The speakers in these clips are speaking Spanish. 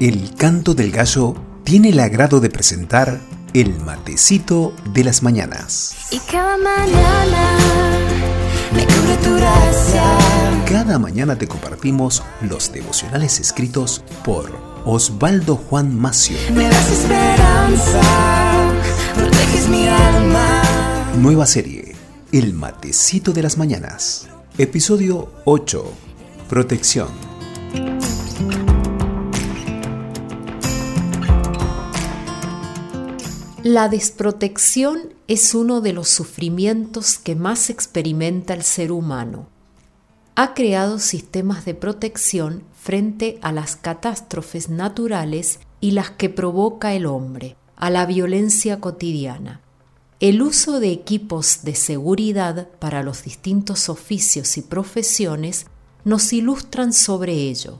El canto del gallo tiene el agrado de presentar el matecito de las mañanas. Y cada mañana me cubre tu gracia. Cada mañana te compartimos los devocionales escritos por Osvaldo Juan Macio. Me das esperanza, proteges mi alma. Nueva serie, El matecito de las mañanas. Episodio 8. Protección. La desprotección es uno de los sufrimientos que más experimenta el ser humano. Ha creado sistemas de protección frente a las catástrofes naturales y las que provoca el hombre, a la violencia cotidiana. El uso de equipos de seguridad para los distintos oficios y profesiones nos ilustran sobre ello.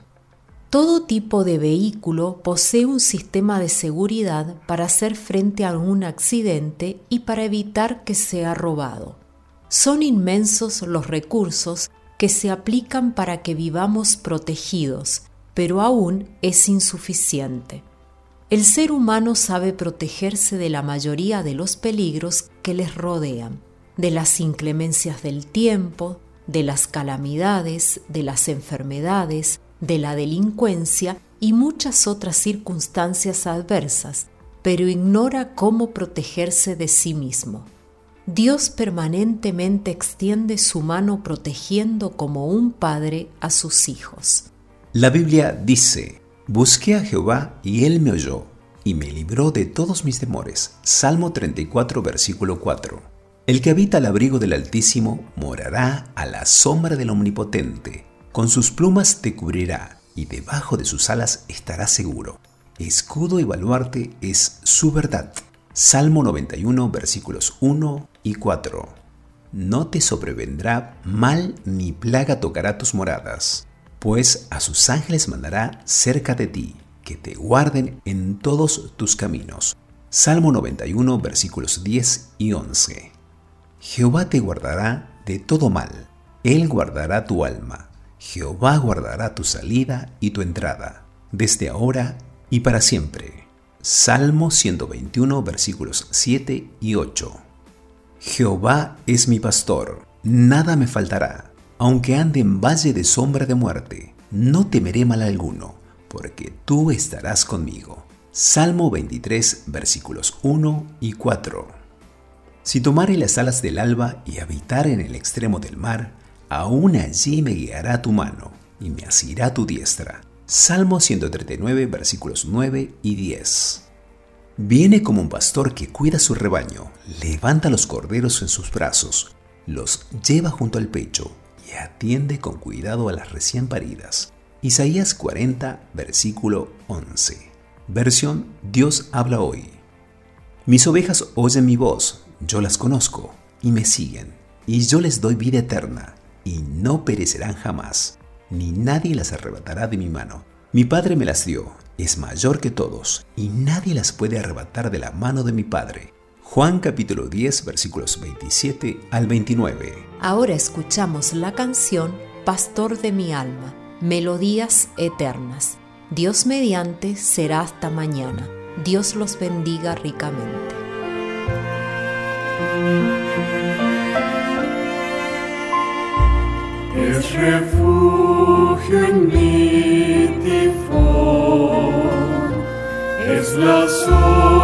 Todo tipo de vehículo posee un sistema de seguridad para hacer frente a un accidente y para evitar que sea robado. Son inmensos los recursos que se aplican para que vivamos protegidos, pero aún es insuficiente. El ser humano sabe protegerse de la mayoría de los peligros que les rodean, de las inclemencias del tiempo, de las calamidades, de las enfermedades, de la delincuencia y muchas otras circunstancias adversas, pero ignora cómo protegerse de sí mismo. Dios permanentemente extiende su mano protegiendo como un padre a sus hijos. La Biblia dice, Busqué a Jehová y él me oyó y me libró de todos mis temores. Salmo 34, versículo 4. El que habita al abrigo del Altísimo morará a la sombra del Omnipotente. Con sus plumas te cubrirá y debajo de sus alas estarás seguro. Escudo y baluarte es su verdad. Salmo 91 versículos 1 y 4. No te sobrevendrá mal ni plaga tocará tus moradas, pues a sus ángeles mandará cerca de ti, que te guarden en todos tus caminos. Salmo 91 versículos 10 y 11. Jehová te guardará de todo mal, Él guardará tu alma Jehová guardará tu salida y tu entrada, desde ahora y para siempre. Salmo 121 versículos 7 y 8. Jehová es mi pastor, nada me faltará. Aunque ande en valle de sombra de muerte, no temeré mal alguno, porque tú estarás conmigo. Salmo 23 versículos 1 y 4. Si tomare las alas del alba y habitar en el extremo del mar, aún allí me guiará tu mano y me asirá tu diestra. Salmo 139, versículos 9 y 10. Viene como un pastor que cuida su rebaño, levanta los corderos en sus brazos, los lleva junto al pecho y atiende con cuidado a las recién paridas. Isaías 40, versículo 11. Versión Dios habla hoy. Mis ovejas oyen mi voz, yo las conozco y me siguen, y yo les doy vida eterna y no perecerán jamás, ni nadie las arrebatará de mi mano. Mi Padre me las dio, es mayor que todos, y nadie las puede arrebatar de la mano de mi Padre. Juan capítulo 10 versículos 27 al 29. Ahora escuchamos la canción Pastor de mi alma, Melodías Eternas. Dios mediante será hasta mañana. Dios los bendiga ricamente. Es refugio en mi tifón, es la sombra